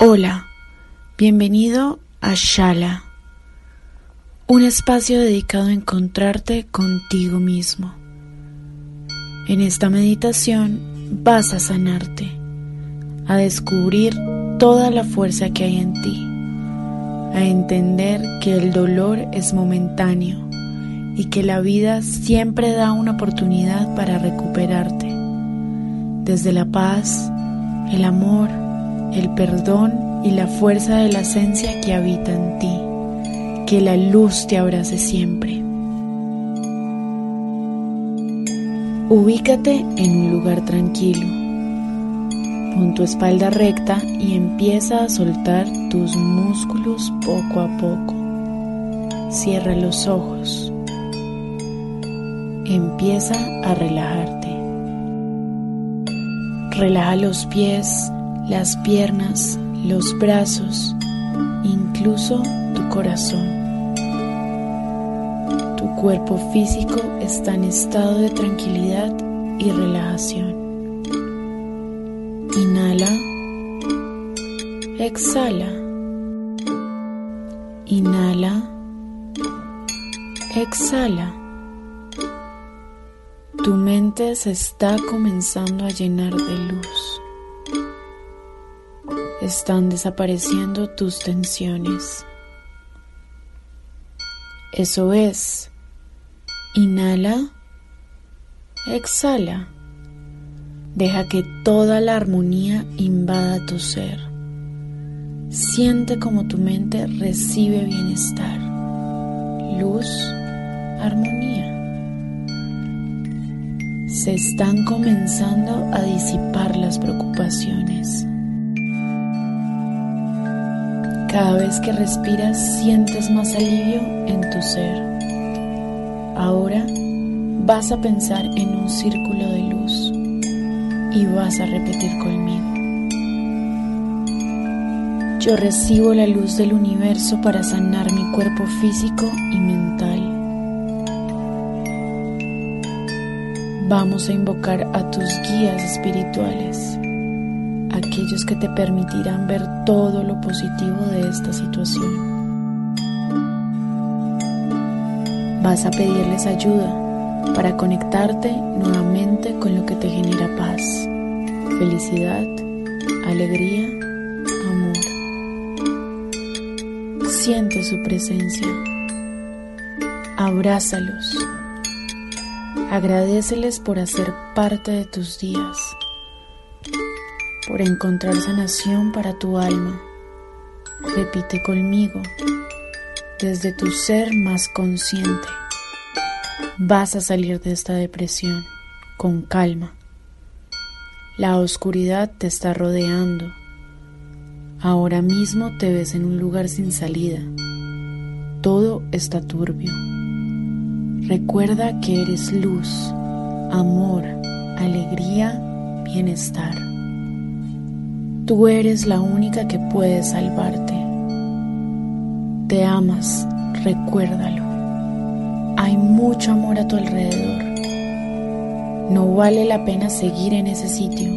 Hola, bienvenido a Shala, un espacio dedicado a encontrarte contigo mismo. En esta meditación vas a sanarte, a descubrir toda la fuerza que hay en ti, a entender que el dolor es momentáneo y que la vida siempre da una oportunidad para recuperarte. Desde la paz, el amor, el perdón y la fuerza de la esencia que habita en ti. Que la luz te abrace siempre. Ubícate en un lugar tranquilo. Pon tu espalda recta y empieza a soltar tus músculos poco a poco. Cierra los ojos. Empieza a relajarte. Relaja los pies, las piernas, los brazos, incluso tu corazón. Tu cuerpo físico está en estado de tranquilidad y relajación. Inhala. Exhala. Inhala. Exhala. Tu mente se está comenzando a llenar de luz. Están desapareciendo tus tensiones. Eso es. Inhala. Exhala. Deja que toda la armonía invada tu ser. Siente como tu mente recibe bienestar, luz, armonía. Se están comenzando a disipar las preocupaciones. Cada vez que respiras sientes más alivio en tu ser. Ahora vas a pensar en un círculo de luz y vas a repetir conmigo. Yo recibo la luz del universo para sanar mi cuerpo físico y mental. Vamos a invocar a tus guías espirituales, aquellos que te permitirán ver todo lo positivo de esta situación. Vas a pedirles ayuda para conectarte nuevamente con lo que te genera paz, felicidad, alegría, amor. Siente su presencia. Abrázalos. Agradeceles por hacer parte de tus días, por encontrar sanación para tu alma. Repite conmigo, desde tu ser más consciente. Vas a salir de esta depresión con calma. La oscuridad te está rodeando. Ahora mismo te ves en un lugar sin salida. Todo está turbio. Recuerda que eres luz, amor, alegría, bienestar. Tú eres la única que puede salvarte. Te amas, recuérdalo. Hay mucho amor a tu alrededor. No vale la pena seguir en ese sitio.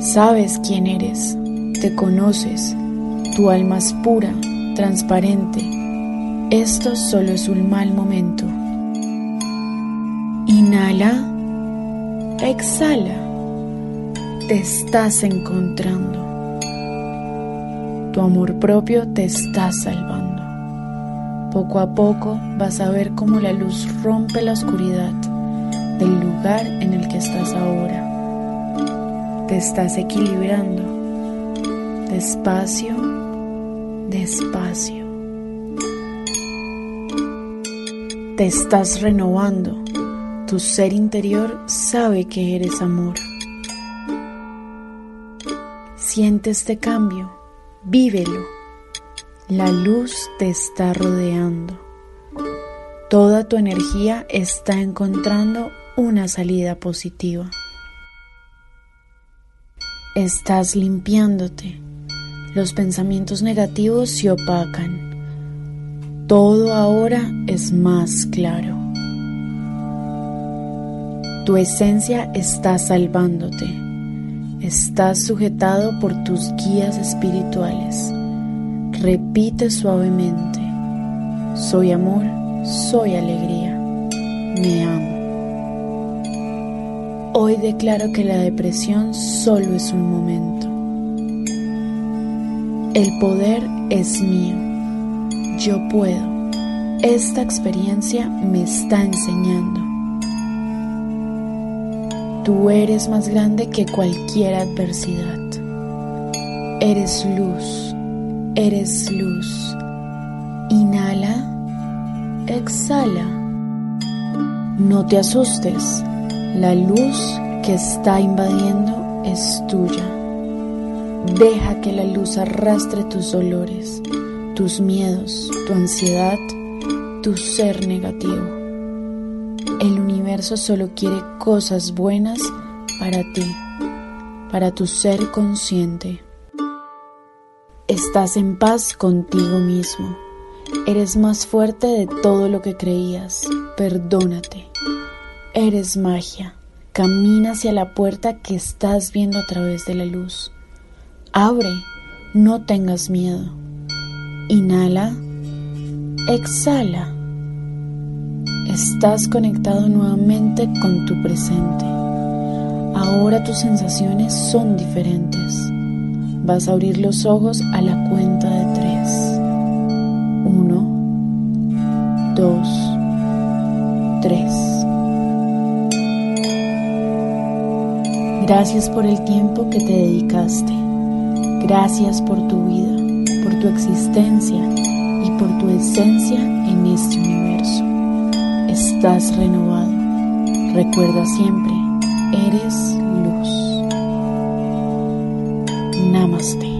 Sabes quién eres, te conoces, tu alma es pura, transparente esto solo es un mal momento. Inhala, exhala. Te estás encontrando. Tu amor propio te está salvando. Poco a poco vas a ver cómo la luz rompe la oscuridad del lugar en el que estás ahora. Te estás equilibrando. Despacio, despacio. Te estás renovando. Tu ser interior sabe que eres amor. Siente este cambio, vívelo. La luz te está rodeando. Toda tu energía está encontrando una salida positiva. Estás limpiándote. Los pensamientos negativos se opacan. Todo ahora es más claro. Tu esencia está salvándote. Estás sujetado por tus guías espirituales. Repite suavemente. Soy amor, soy alegría. Me amo. Hoy declaro que la depresión solo es un momento. El poder es mío. Yo puedo. Esta experiencia me está enseñando. Tú eres más grande que cualquier adversidad. Eres luz, eres luz. Inhala, exhala. No te asustes, la luz que está invadiendo es tuya. Deja que la luz arrastre tus dolores, tus miedos, tu ansiedad, tu ser negativo. El universo solo quiere cosas buenas para ti, para tu ser consciente. Estás en paz contigo mismo. Eres más fuerte de todo lo que creías. Perdónate. Eres magia. Camina hacia la puerta que estás viendo a través de la luz. Abre. No tengas miedo. Inhala. Exhala estás conectado nuevamente con tu presente. Ahora tus sensaciones son diferentes. Vas a abrir los ojos a la cuenta de tres. Uno, dos, tres. Gracias por el tiempo que te dedicaste. Gracias por tu vida, por tu existencia y por tu esencia en este universo. Estás renovado. Recuerda siempre, eres luz. Namaste.